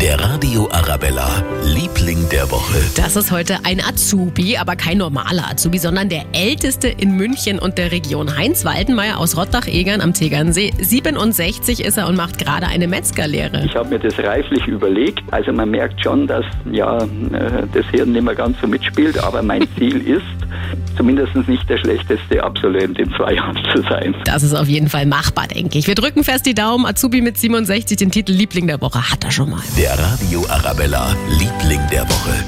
Der Radio Arabella, Liebling der Woche. Das ist heute ein Azubi, aber kein normaler Azubi, sondern der älteste in München und der Region. Heinz Waldenmeier aus Rottach-Egern am Tegernsee. 67 ist er und macht gerade eine Metzgerlehre. Ich habe mir das reiflich überlegt. Also man merkt schon, dass ja äh, das Hirn nicht mehr ganz so mitspielt, aber mein Ziel ist, zumindest nicht der schlechteste Absolvent in zwei Jahren zu sein. Das ist auf jeden Fall machbar, denke ich. Wir drücken fest die Daumen. Azubi mit 67, den Titel Liebling der Woche hat er schon mal. Der Radio Arabella, Liebling der Woche.